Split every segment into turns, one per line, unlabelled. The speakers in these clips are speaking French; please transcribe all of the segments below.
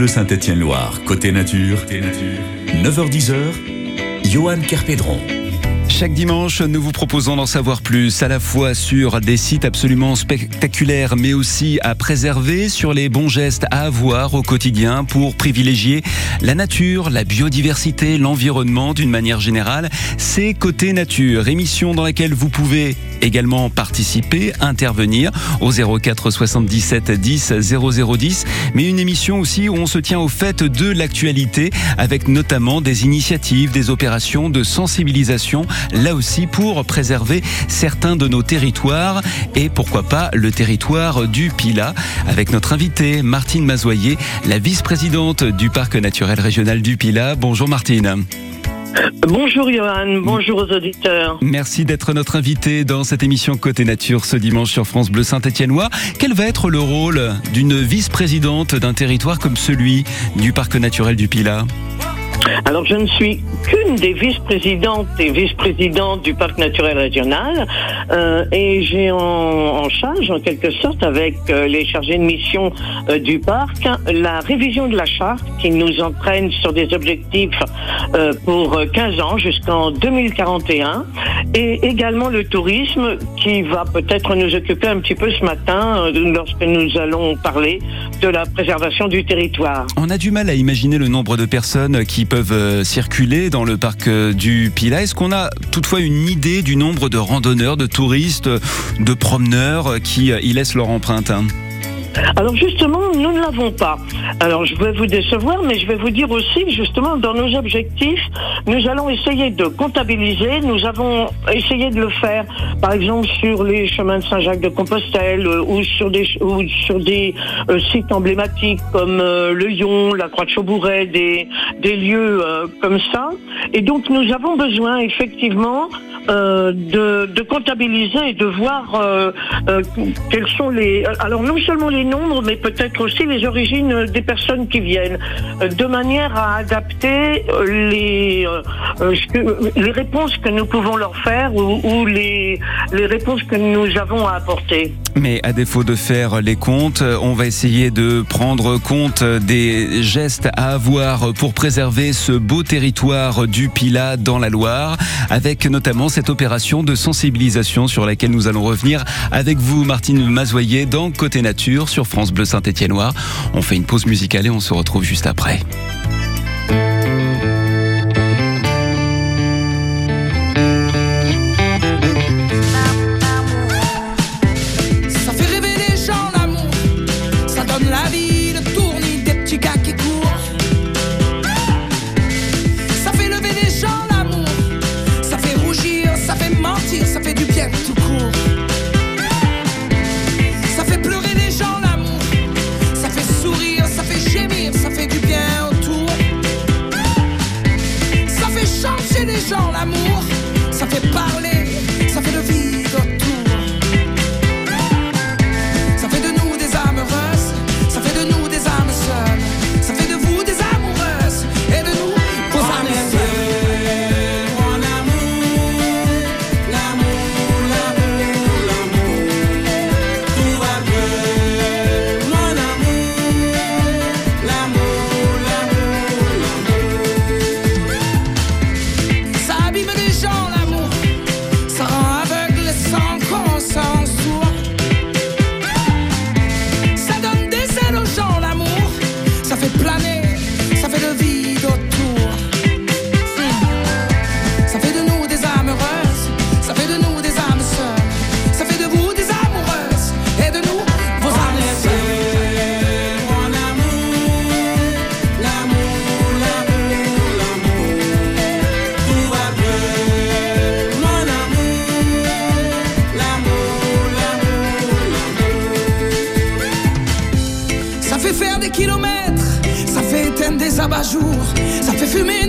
Bleu Saint-Étienne-Loire, côté nature, 9h10h, Johan Kerpédron.
Chaque dimanche, nous vous proposons d'en savoir plus, à la fois sur des sites absolument spectaculaires, mais aussi à préserver, sur les bons gestes à avoir au quotidien pour privilégier la nature, la biodiversité, l'environnement d'une manière générale. C'est Côté Nature, émission dans laquelle vous pouvez également participer, intervenir au 04 77 10 0010, mais une émission aussi où on se tient au fait de l'actualité avec notamment des initiatives, des opérations de sensibilisation là aussi pour préserver certains de nos territoires et pourquoi pas le territoire du Pila avec notre invitée Martine Mazoyer, la vice-présidente du parc naturel régional du Pila. Bonjour Martine.
Bonjour Johan, bonjour aux auditeurs.
Merci d'être notre invité dans cette émission Côté Nature ce dimanche sur France Bleu Saint-Étienne-Loire. Quel va être le rôle d'une vice-présidente d'un territoire comme celui du parc naturel du Pila
alors, je ne suis qu'une des vice-présidentes et vice-présidents du parc naturel régional euh, et j'ai en, charge, en quelque sorte, avec euh, les chargés de mission euh, du parc, la révision de la charte qui nous entraîne sur des objectifs pour 15 ans jusqu'en 2041 et également le tourisme qui va peut-être nous occuper un petit peu ce matin lorsque nous allons parler de la préservation du territoire.
On a du mal à imaginer le nombre de personnes qui peuvent euh, circuler dans le parc euh, du Pila. Est-ce qu'on a toutefois une idée du nombre de randonneurs, de touristes, de promeneurs qui y laissent leur empreinte hein?
Alors justement, nous ne l'avons pas. Alors je vais vous décevoir, mais je vais vous dire aussi, justement, dans nos objectifs, nous allons essayer de comptabiliser. Nous avons essayé de le faire, par exemple, sur les chemins de Saint-Jacques-de-Compostelle euh, ou sur des, ou sur des euh, sites emblématiques comme euh, le Yon, la Croix de Chaubouret, des, des lieux comme ça. Et donc nous avons besoin effectivement de, de, comptabiliser et de voir quels sont les... Alors non seulement les nombres, mais peut-être aussi les origines des personnes qui viennent, euh, de manière à adapter euh, les, euh, les réponses que nous pouvons leur faire ou, les, les réponses que nous avons à apporter.
Mais à défaut de faire les comptes, on va essayer de prendre compte des gestes à avoir pour préserver ce beau territoire du Pilat dans la Loire, avec notamment cette opération de sensibilisation sur laquelle nous allons revenir avec vous, Martine Mazoyer, dans Côté Nature sur France Bleu Saint-Étienne-Noir. On fait une pause musicale et on se retrouve juste après.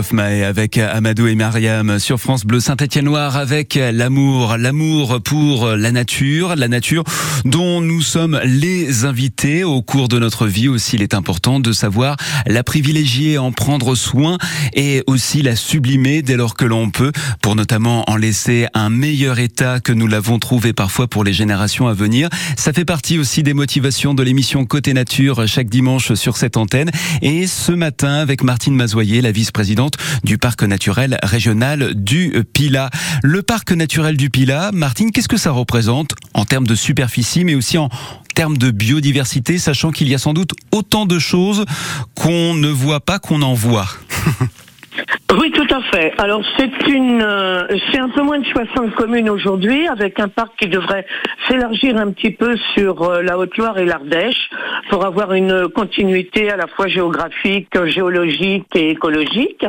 Christophe Maé avec Amadou et Mariam sur France Bleu Saint-Étienne-Noir avec l'amour, l'amour pour la nature, la nature dont nous sommes les invités au cours de notre vie aussi. Il est important de savoir la privilégier, en prendre soin et aussi la sublimer dès lors que l'on peut pour notamment en laisser un meilleur état que nous l'avons trouvé parfois pour les générations à venir. Ça fait partie aussi des motivations de l'émission Côté Nature chaque dimanche sur cette antenne et ce matin avec Martine Mazoyer, la vice-présidente du parc naturel régional du Pila. Le parc naturel du Pila, Martine, qu'est-ce que ça représente en termes de superficie, mais aussi en termes de biodiversité, sachant qu'il y a sans doute autant de choses qu'on ne voit pas qu'on en voit?
Oui, tout à fait. Alors c'est une, euh, c'est un peu moins de 60 communes aujourd'hui, avec un parc qui devrait s'élargir un petit peu sur euh, la Haute-Loire et l'Ardèche pour avoir une continuité à la fois géographique, géologique et écologique.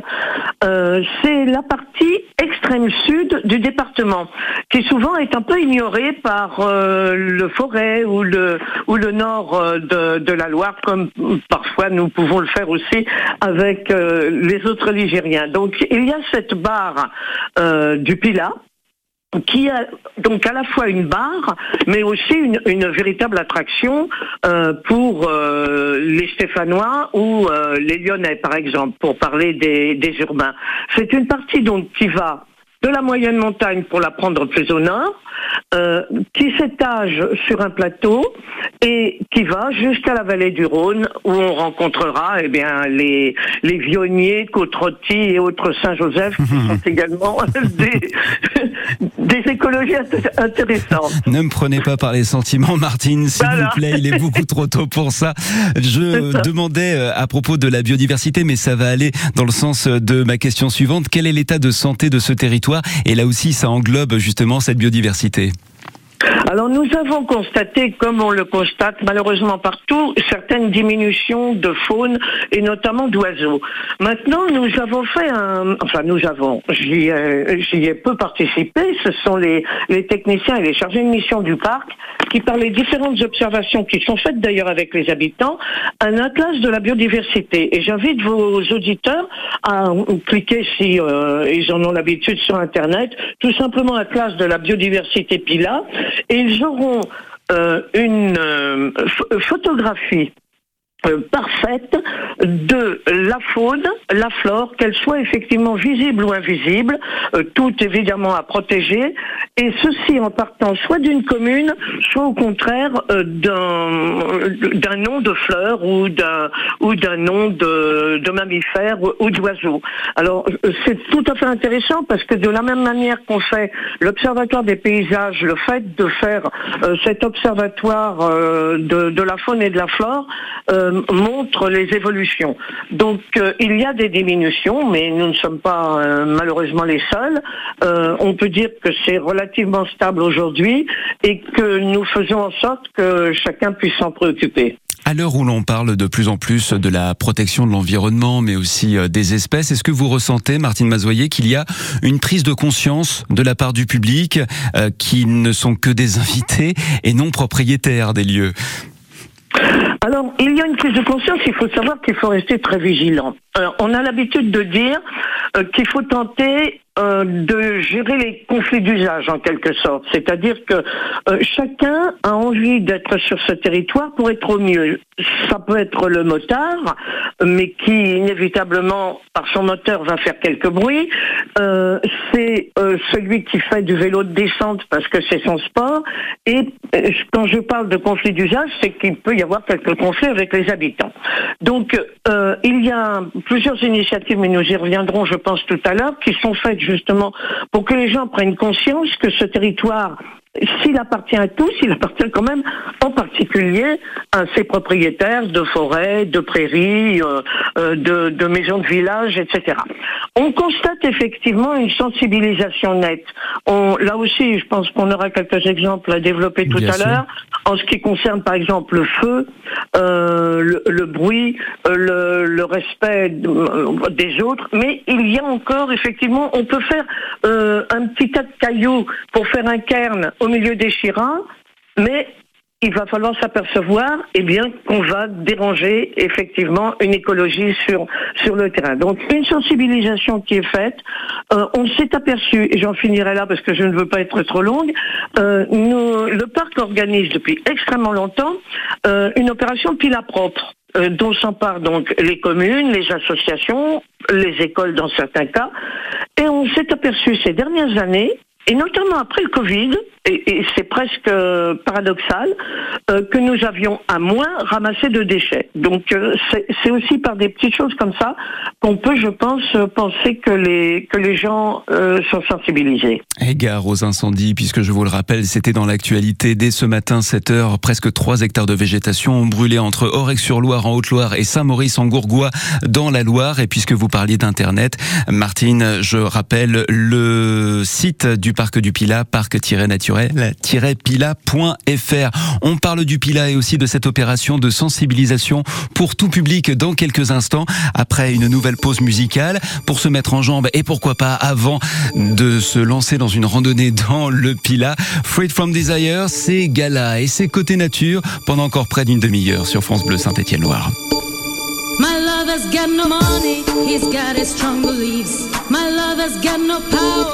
Euh, c'est la partie extrême sud du département, qui souvent est un peu ignorée par le Forêt ou le ou le nord de, de la Loire, comme parfois nous pouvons le faire aussi avec les autres Donc il y a cette barre euh, du Pila qui a donc à la fois une barre, mais aussi une, véritable attraction euh, pour euh, les Stéphanois ou les Lyonnais, par exemple, pour parler des, des urbains. C'est une partie donc qui va de la moyenne montagne pour la prendre plus au nord, euh, qui s'étage sur un plateau et qui va jusqu'à la vallée du Rhône où on rencontrera eh bien les les Vionniers, côte et autres Saint-Joseph qui sont également des, des écologies intéressantes.
Ne me prenez pas par les sentiments, Martine, s'il vous plaît. Il est beaucoup trop tôt pour ça. Je demandais euh, à propos de la biodiversité, mais ça va aller dans le sens de ma question suivante. Quel est l'état de santé de ce territoire Et là aussi, ça englobe justement cette biodiversité.
Alors nous avons constaté, comme on le constate malheureusement partout, certaines diminutions de faune et notamment d'oiseaux. Maintenant, nous avons fait un... Enfin, nous avons... J'y ai, peu participé. Ce sont les, techniciens et les chargés de mission du parc qui, par les différentes observations qui sont faites d'ailleurs avec les habitants, un atlas de la biodiversité. Et j'invite vos auditeurs à cliquer si euh, ils en ont l'habitude sur Internet, tout simplement atlas de la biodiversité PILA et ils auront euh, une euh, photographie euh, parfaite de la faune, la flore, qu'elle soit effectivement visible ou invisible, euh, tout évidemment à protéger, et ceci en partant soit d'une commune, soit au contraire euh, d'un nom de fleur ou d'un ou d'un nom de, mammifère ou d'oiseau. Alors c'est tout à fait intéressant parce que de la même manière qu'on fait l'observatoire des paysages, le fait de faire cet observatoire de, la faune et de la flore, euh, montre les évolutions. Donc euh, il y a des diminutions, mais nous ne sommes pas euh, malheureusement les seuls. on peut dire que c'est relativement stable aujourd'hui et que nous faisons en sorte que chacun puisse s'en préoccuper.
À l'heure où l'on parle de plus en plus de la protection de l'environnement, mais aussi des espèces, est-ce que vous ressentez, Martine Mazoyer, qu'il y a une prise de conscience de la part du public qui ne sont que des invités et non propriétaires des lieux?
Alors, il y a une prise de conscience, il faut savoir qu'il faut rester très vigilant. Euh, on a l'habitude de dire euh, qu'il faut tenter euh, de gérer les conflits d'usage en quelque sorte. C'est-à-dire que chacun a envie d'être sur ce territoire pour être au mieux. Ça peut être le motard, mais qui inévitablement, par son moteur, va faire quelques bruits. C'est celui qui fait du vélo de descente parce que c'est son sport. Et quand je parle de conflits d'usage, c'est qu'il peut y avoir quelques conflits avec les habitants. Donc, il y a plusieurs initiatives, mais nous y reviendrons, je pense, tout à l'heure, qui sont faites justement pour que les gens prennent conscience que ce territoire s'il appartient à tous, il appartient quand même en particulier à ses propriétaires de forêts, de prairies, euh, euh, de, maisons de village, etc. On constate effectivement une sensibilisation nette. On, là aussi, je pense qu'on aura quelques exemples à développer tout à l'heure. En ce qui concerne par exemple le feu, euh, le, bruit, le, respect des autres, mais il y a encore effectivement, on peut faire un petit tas de cailloux pour faire un cairn au milieu des chirins, mais il va falloir s'apercevoir, eh bien, qu'on va déranger effectivement une écologie sur sur le terrain. Donc, une sensibilisation qui est faite. Euh, on s'est aperçu, et j'en finirai là parce que je ne veux pas être trop longue. Euh, nous, le parc organise depuis extrêmement longtemps euh, une opération pile à propre. Euh, dont s'emparent donc les communes, les associations, les écoles dans certains cas. Et on s'est aperçu ces dernières années et notamment après le Covid, et, c'est presque euh, paradoxal, euh, que nous avions à moins ramassé de déchets. Donc euh, c'est aussi par des petites choses comme ça qu'on peut, je pense, penser que les, que les gens sont sensibilisés.
Égard aux incendies, puisque je vous le rappelle, c'était dans l'actualité dès ce matin, 7 heures, presque 3 hectares de végétation ont brûlé entre Aurec-sur-Loire en Haute-Loire et Saint-Maurice en Gourgois dans la Loire. Et puisque vous parliez d'Internet, Martine, je rappelle le site du parc du Pilat, parc-naturel-pilat.fr. On parle du Pilat et aussi de cette opération de sensibilisation pour tout public dans quelques instants après une nouvelle pause musicale pour se mettre en jambe et pourquoi pas avant de se lancer dans une randonnée dans le Pilat. Freed from Desire, c'est Gala et c'est côté nature pendant encore près d'une demi-heure sur France Bleu Saint-Étienne-Loire.
My got no money, he's got his strong beliefs. My got no power,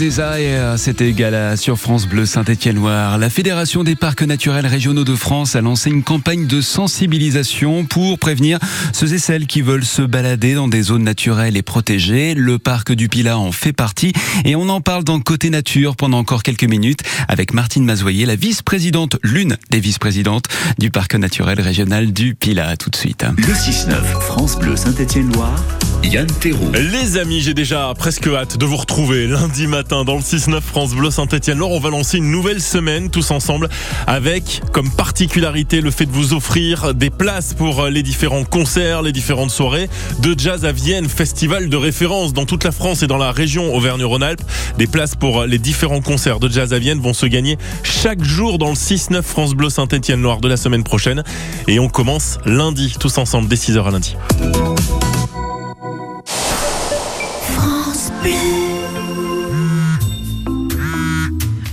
Desire,
c'était Gala sur France Bleu Saint-Étienne-Loire. La Fédération des parcs naturels régionaux de France a lancé une campagne de sensibilisation pour prévenir ceux et celles qui veulent se balader dans des zones naturelles et protégées. Le parc du Pilat en fait partie et on en parle dans Côté Nature pendant encore quelques minutes avec Martine Mazoyer, la vice-présidente, l'une des vice-présidentes du parc naturel régional du Pilat. Tout de suite.
Le 6-9, France Bleu Saint-Étienne-Loire. Yann Théroux.
Les amis, j'ai déjà presque hâte de vous retrouver lundi matin dans le 6-9 France Bleu Saint-Etienne. Laure, on va lancer une nouvelle semaine tous ensemble avec comme particularité le fait de vous offrir des places pour les différents concerts, les différentes soirées de jazz à Vienne, festival de référence dans toute la France et dans la région Auvergne-Rhône-Alpes. Des places pour les différents concerts de jazz à Vienne vont se gagner chaque jour dans le 6-9 France Bleu Saint-Etienne Loire de la semaine prochaine. Et on commence lundi tous ensemble dès 6h à lundi.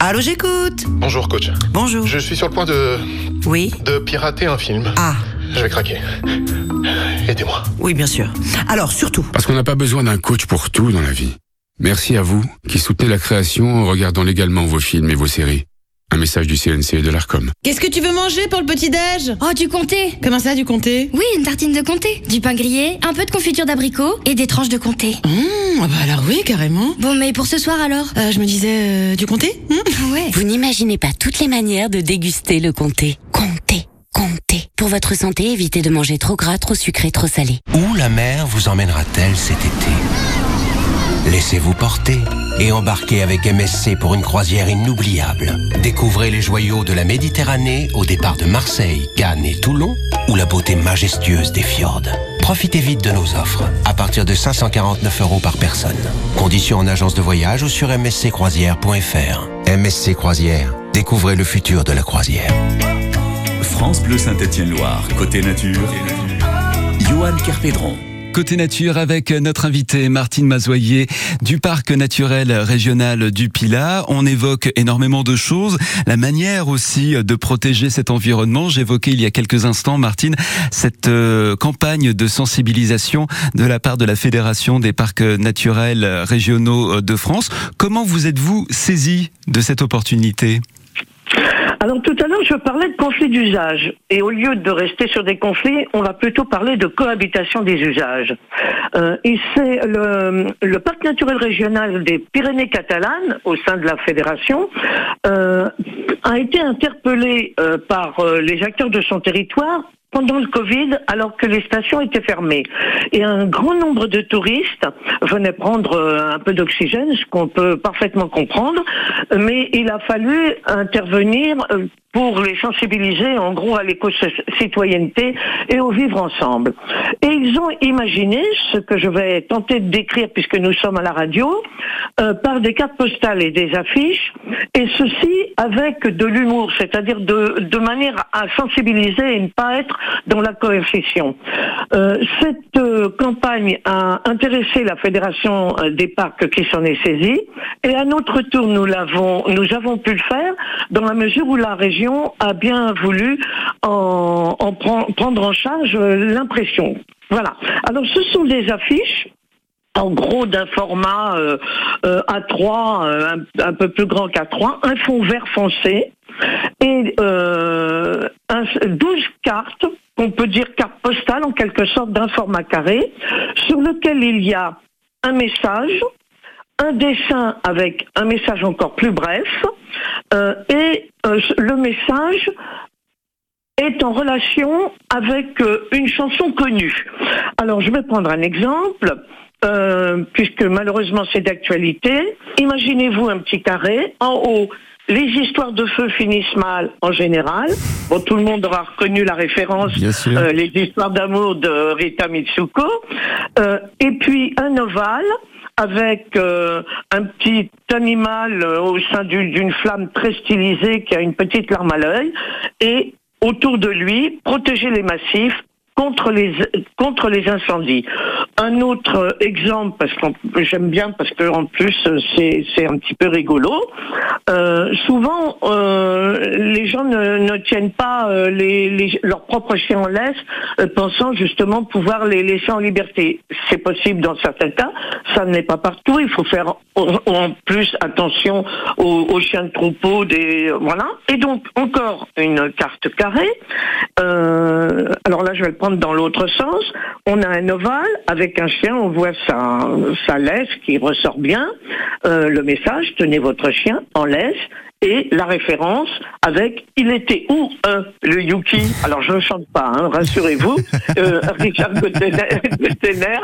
Allô, j'écoute.
Bonjour coach.
Bonjour.
Je suis sur le point de
Oui.
de pirater un film.
Ah,
Je vais craquer. Aidez-moi.
oui, bien sûr. Alors, surtout,
Parce qu'on n'a pas besoin d'un coach pour tout dans la vie. Merci à vous qui soutenez la création en regardant légalement vos films et vos séries. Un message du CNC et de l'ARCOM.
Qu'est-ce que tu veux manger pour le petit-déj
Oh, du comté
Comment ça, du comté?
Oui, une tartine de comté. Du pain grillé, un peu de confiture d'abricot et des tranches de comté.
Mmh, ah bah alors oui, carrément.
Bon, mais pour ce soir alors?
Euh, je me disais, euh, du comté Mmh.
Ouais.
Vous n'imaginez pas toutes les manières de déguster le comté. Comté, comté. Pour votre santé, évitez de manger trop gras, trop sucré, trop salé.
Où la mer vous emmènera-t-elle cet été? Laissez-vous porter et embarquez avec MSC pour une croisière inoubliable. Découvrez les joyaux de la Méditerranée au départ de Marseille, Cannes et Toulon ou la beauté majestueuse des fjords. Profitez vite de nos offres à partir de 549 euros par personne. Conditions en agence de voyage ou sur msccroisière.fr. MSC Croisière, découvrez le futur de la croisière.
France Bleu Saint-Etienne Loire. Côté nature. Johan Kerpédron.
Côté nature avec notre invité Martine Mazoyer du parc naturel régional du Pilat. On évoque énormément de choses, la manière aussi de protéger cet environnement. J'évoquais il y a quelques instants, Martine, cette euh, campagne de sensibilisation de la part de la Fédération des parcs naturels régionaux de France. Comment vous êtes-vous saisi de cette opportunité?
Alors tout à l'heure, je parlais de conflits d'usage. Et au lieu de rester sur des conflits, on va plutôt parler de cohabitation des usages. Euh, et c'est le, le parc naturel régional des Pyrénées catalanes, au sein de la fédération, euh, a été interpellé euh, par euh, les acteurs de son territoire pendant le Covid, alors que les stations étaient fermées. Et un grand nombre de touristes venaient prendre euh, un peu d'oxygène, ce qu'on peut parfaitement comprendre, mais il a fallu intervenir euh, pour les sensibiliser en gros à l'éco-citoyenneté et au vivre ensemble. Et ils ont imaginé ce que je vais tenter de décrire puisque nous sommes à la radio, euh, par des cartes postales et des affiches, et ceci avec de l'humour, c'est-à-dire de, manière à sensibiliser et ne pas être dans la coercition. Euh, cette euh, campagne a intéressé la Fédération des parcs qui s'en est saisie, et à notre tour, nous l'avons, nous avons pu le faire dans la mesure où la région a bien voulu en, en pren- prendre en charge euh, l'impression. Voilà. Alors, ce sont des affiches en gros d'un format euh, euh, A3, euh, un, peu plus grand qu'A3, un fond vert foncé et un- 12 cartes, qu'on peut dire cartes postales en quelque sorte d'un format carré, sur lequel il y a un message, un dessin avec un message encore plus bref, et euh, le message est en relation avec euh, une chanson connue. Alors, je vais prendre un exemple, euh, puisque malheureusement c'est d'actualité. Imaginez-vous un petit carré, en haut, les histoires de feu finissent mal en général. Bon, tout le monde aura reconnu la référence, euh, les histoires d'amour de Rita Mitsuko. Euh, et puis un ovale avec euh, un petit animal euh, au sein du- d'une flamme très stylisée qui a une petite larme à l'œil. Et autour de lui protéger les massifs contre les contre les incendies. Un autre exemple parce que j'aime bien parce que en plus c'est c'est un petit peu rigolo. Euh, souvent euh, les gens ne, ne tiennent pas euh, les, leurs propres chiens en laisse, pensant justement pouvoir les laisser en liberté. C'est possible dans certains cas, ça ne l'est pas partout. Il faut faire en, plus attention aux, aux chiens de troupeau, des voilà. Et donc encore une carte carrée. Alors là, je vais le prendre dans l'autre sens. On a un ovale avec un chien. On voit sa, laisse qui ressort bien. Euh, le message tenez votre chien en laisse et la référence avec Il était où euh, le Yuki? Alors je ne chante pas, hein, rassurez-vous. Euh, Richard Gottener Gottener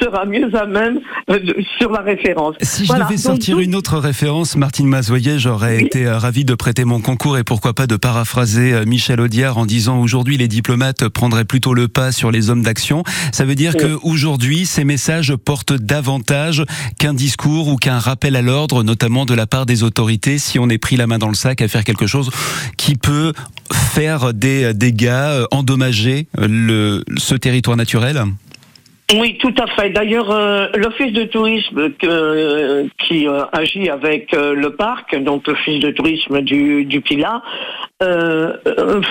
sera mieux à même euh, sur la référence.
Si je
Voilà,
devais sortir
donc,
une autre référence, Martine Mazoyer, j'aurais été euh, ravi de prêter mon concours et pourquoi pas de paraphraser euh, Michel Audiard en disant aujourd'hui les diplomates prendraient plutôt le pas sur les hommes d'action. Ça veut dire que aujourd'hui ces messages portent davantage qu'un discours ou qu'un rappel à l'ordre, notamment de la part des autorités, si on est pris la main dans le sac à faire quelque chose qui peut faire des dégâts, euh, endommager euh, le, ce territoire naturel?
Oui, tout à fait. D'ailleurs, euh, l'office de tourisme qui agit avec le parc, donc l'office de tourisme du, du Pilat, euh,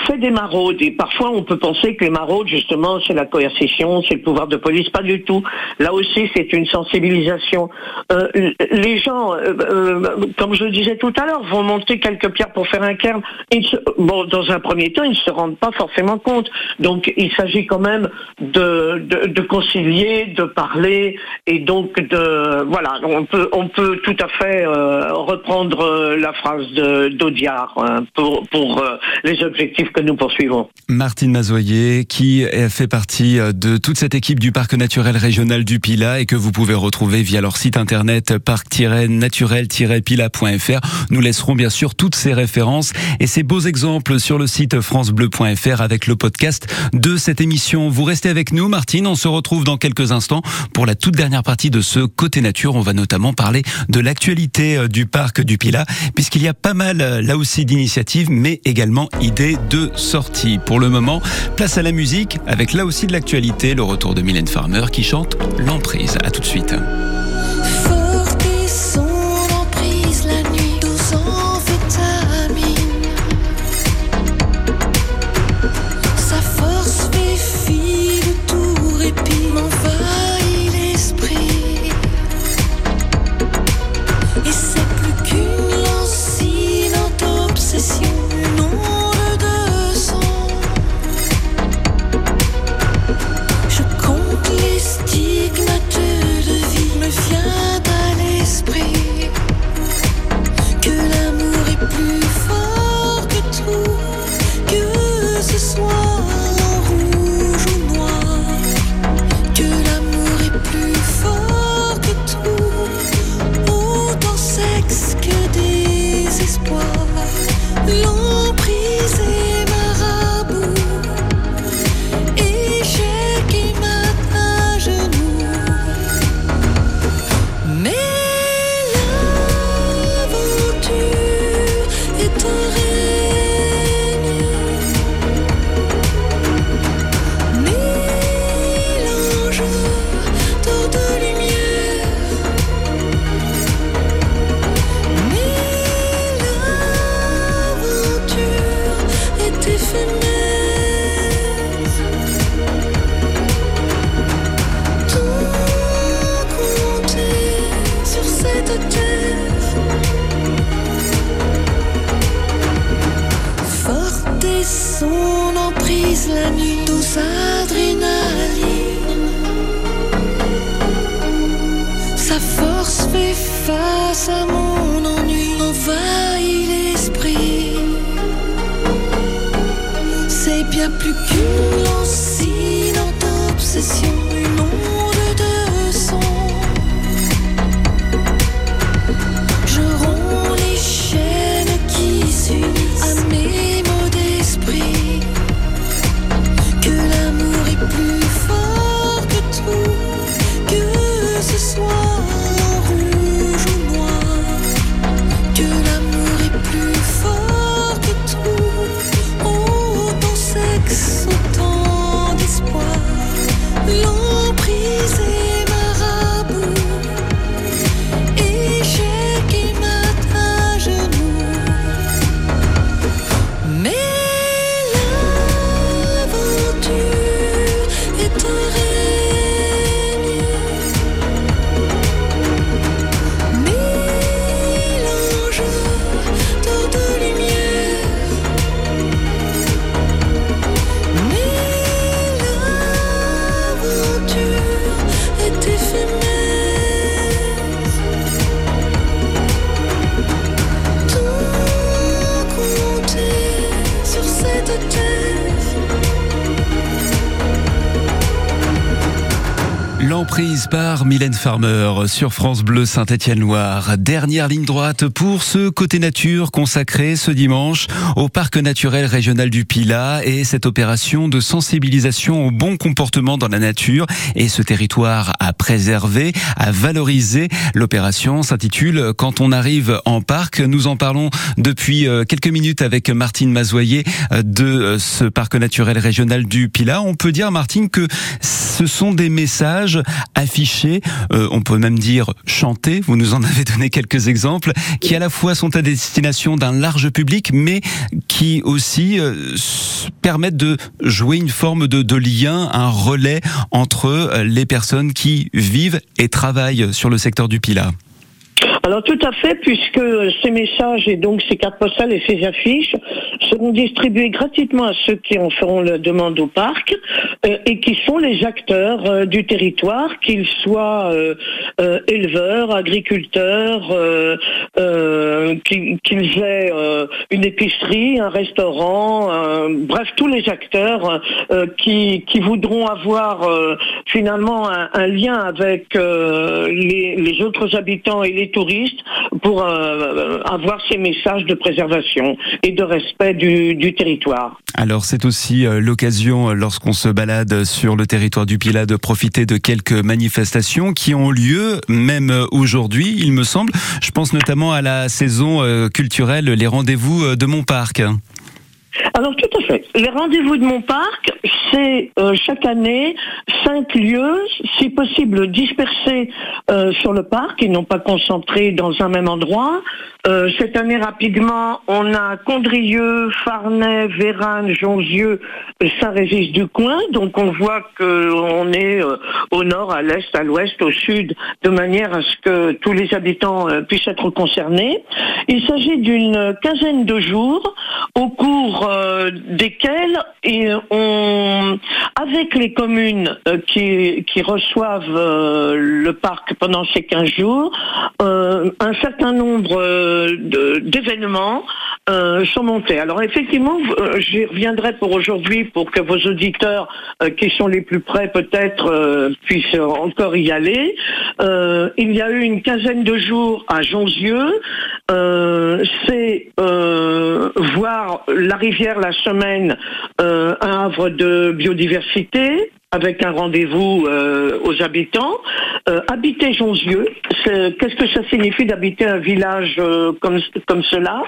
fait des maraudes. Et parfois, on peut penser que les maraudes, justement, c'est la coercition, c'est le pouvoir de police. Pas du tout. Là aussi, c'est une sensibilisation. Euh, les gens, euh, euh, comme je le disais tout à l'heure, vont monter quelques pierres pour faire un cairn. Bon, dans un premier temps, ils ne se rendent pas forcément compte. Donc, il s'agit quand même de, de, de concilier, de parler, et donc de voilà. On peut on peut tout à fait euh, reprendre euh, la phrase d'Audiard hein, pour pour euh, les objectifs que nous poursuivons.
Martine Mazoyer, qui fait partie euh, de toute cette équipe du Parc naturel régional du Pilat et que vous pouvez retrouver via leur site internet parc-naturel-pila.fr. Nous laisserons bien sûr toutes ces références et ces beaux exemples sur le site francebleu.fr avec le podcast de cette émission. Vous restez avec nous, Martine. On se retrouve dans quelques instants pour la toute dernière partie de ce Côté Nature. On va notamment parler de l'actualité euh, du Parc du Pilat, puisqu'il y a pas mal là aussi d'initiatives, mais également idées de sortie. Pour le moment, place à la musique avec là aussi de l'actualité, le retour de Mylène Farmer qui chante L'emprise. À tout de suite.
Face à mon ennui, envahit l'esprit. C'est bien plus qu'une lancinante obsession,
Mylène Farmer sur France Bleu Saint-Étienne-Loire. Dernière ligne droite pour ce côté nature consacré ce dimanche au parc naturel régional du Pilat et cette opération de sensibilisation au bon comportement dans la nature et ce territoire à préserver, à valoriser. L'opération s'intitule Quand on arrive en parc. Nous en parlons depuis euh, quelques minutes avec Martine Mazoyer euh, de euh, ce parc naturel régional du Pilat. On peut dire, Martine, que ce sont des messages affichés, euh, on peut même dire chantés, vous nous en avez donné quelques exemples, qui à la fois sont à destination d'un large public, mais qui aussi euh, permettent de jouer une forme de, de lien, un relais entre euh, les personnes qui vivent et travaillent sur le secteur du Pilat.
Alors tout à fait, puisque ces messages et donc ces cartes postales et ces affiches seront distribués gratuitement à ceux qui en feront la demande au parc euh, et qui sont les acteurs euh, du territoire, qu'ils soient euh, éleveurs, agriculteurs, qu'ils aient une épicerie, un restaurant, bref tous les acteurs qui, voudront avoir finalement un, lien avec les autres habitants et les touristes pour euh, avoir ces messages de préservation et de respect du, territoire.
Alors c'est aussi euh, l'occasion, euh, lorsqu'on se balade sur le territoire du Pilat, de profiter de quelques manifestations qui ont lieu, même aujourd'hui, il me semble. Je pense notamment à la saison culturelle, les rendez-vous de Montparc.
Alors tout à fait. Les rendez-vous de mon parc, c'est euh, chaque année cinq lieux, si possible dispersés euh, sur le parc et non pas concentrés dans un même endroit. Euh, cette année rapidement, on a Condrieu, Farnay, Vérane, Jonzieux, Saint-Régis du coin. Donc on voit qu'on est au nord, à l'est, à l'ouest, au sud, de manière à ce que tous les habitants puissent être concernés. Il s'agit d'une quinzaine de jours au cours euh, desquels et on, avec les communes euh, qui, qui reçoivent euh, le parc pendant ces 15 jours, un certain nombre d'événements sont montés. Alors effectivement, j'y reviendrai pour aujourd'hui pour que vos auditeurs qui sont les plus près peut-être puissent encore y aller. Il y a eu une quinzaine de jours à Jonzieux. Euh, C'est euh, voir la rivière la semaine, euh, un havre de biodiversité avec un rendez-vous euh, aux habitants. Euh, habiter Jonzieux, qu'est-ce que ça signifie d'habiter un village euh, comme, comme cela?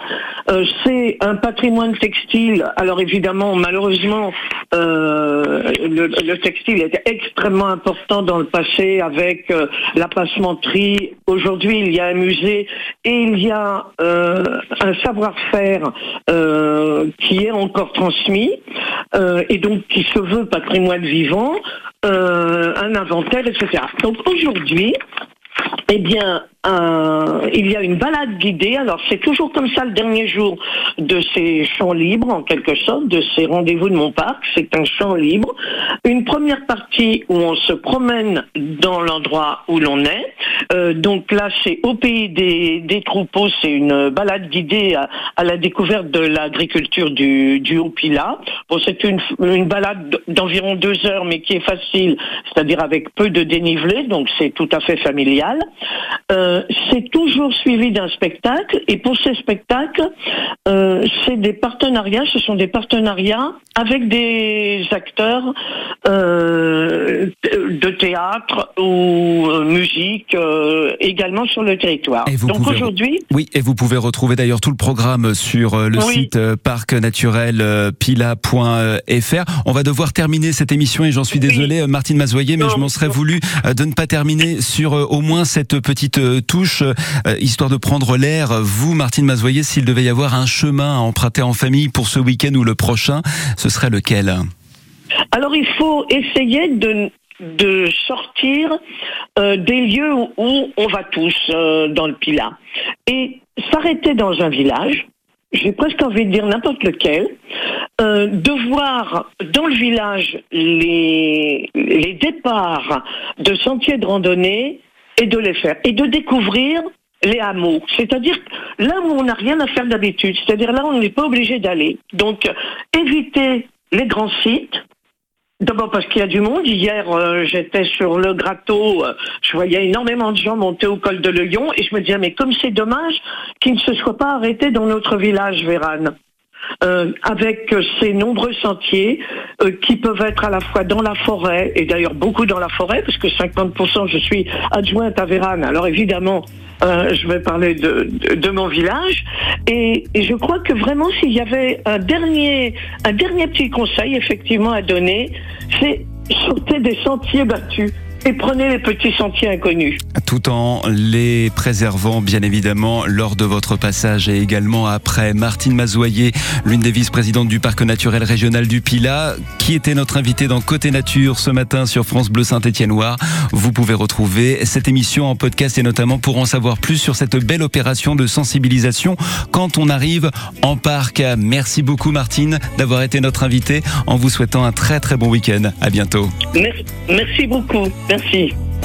Euh, C'est un patrimoine textile. Alors évidemment, malheureusement, euh, le, le textile était extrêmement important dans le passé avec euh, la passementerie. Aujourd'hui, il y a un musée et il y a un savoir-faire qui est encore transmis euh, et donc qui se veut patrimoine vivant, euh, un inventaire, etc. Donc aujourd'hui, eh bien, un- il y a une balade guidée. Alors, c'est toujours comme ça le dernier jour de ces champs libres, en quelque sorte, de ces rendez-vous de mon parc. C'est un champ libre. Une première partie où on se promène dans l'endroit où l'on est. Euh, donc là, c'est au pays des, troupeaux. C'est une balade guidée à, la découverte de l'agriculture du. Bon, c'est une balade d'environ deux heures, mais qui est facile, c'est-à-dire avec peu de dénivelé. Donc, c'est tout à fait familial. Euh, c'est toujours suivi d'un spectacle et pour ces spectacles, euh, c'est des partenariats, ce sont des partenariats avec des acteurs euh, de théâtre ou musique également sur le territoire.
Et vous
Donc
pouvez-
aujourd'hui,
Oui, et vous pouvez retrouver d'ailleurs tout le programme sur le
Oui.
site euh, parc naturel euh, pila.fr. On va devoir terminer cette émission et j'en suis désolé, euh, Martine Mazoyer, mais je m'en serais voulu de ne pas terminer sur au moins cette petite euh, touche, euh, histoire de prendre l'air. Vous, Martine Mazoyer, s'il devait y avoir un chemin à emprunter en famille pour ce week-end ou le prochain, ce serait lequel?
Alors il faut essayer de, sortir euh, des lieux où, on va tous dans le Pilat et s'arrêter dans un village. J'ai presque envie de dire n'importe lequel, de voir dans le village les départs de sentiers de randonnée et de les faire et de découvrir les hameaux, c'est-à-dire là où on n'a rien à faire d'habitude, c'est-à-dire là où on n'est pas obligé d'aller. Donc euh, éviter les grands sites, D'abord parce qu'il y a du monde. Hier, euh, j'étais sur le gratteau, euh, je voyais énormément de gens monter au col de Lion et je me disais, mais comme c'est dommage qu'ils ne se soient pas arrêtés dans notre village, Vérane. Euh, avec ces nombreux sentiers euh, qui peuvent être à la fois dans la forêt, et d'ailleurs beaucoup dans la forêt, parce que 50% je suis adjointe à Vérane, alors évidemment euh, je vais parler de, mon village, et, et je crois que vraiment s'il y avait un dernier, un dernier petit conseil effectivement à donner, c'est sortez des sentiers battus et prenez les petits sentiers inconnus.
Tout en les préservant, bien évidemment, lors de votre passage et également après. Martine Mazoyer, l'une des vice-présidentes du Parc naturel régional du Pilat, qui était notre invitée dans Côté Nature ce matin sur France Bleu Saint-Étienne-Loire. Vous pouvez retrouver cette émission en podcast et notamment pour en savoir plus sur cette belle opération de sensibilisation quand on arrive en parc. Merci beaucoup, Martine, d'avoir été notre invitée en vous souhaitant un très très bon week-end. À bientôt.
Merci, merci beaucoup. Merci.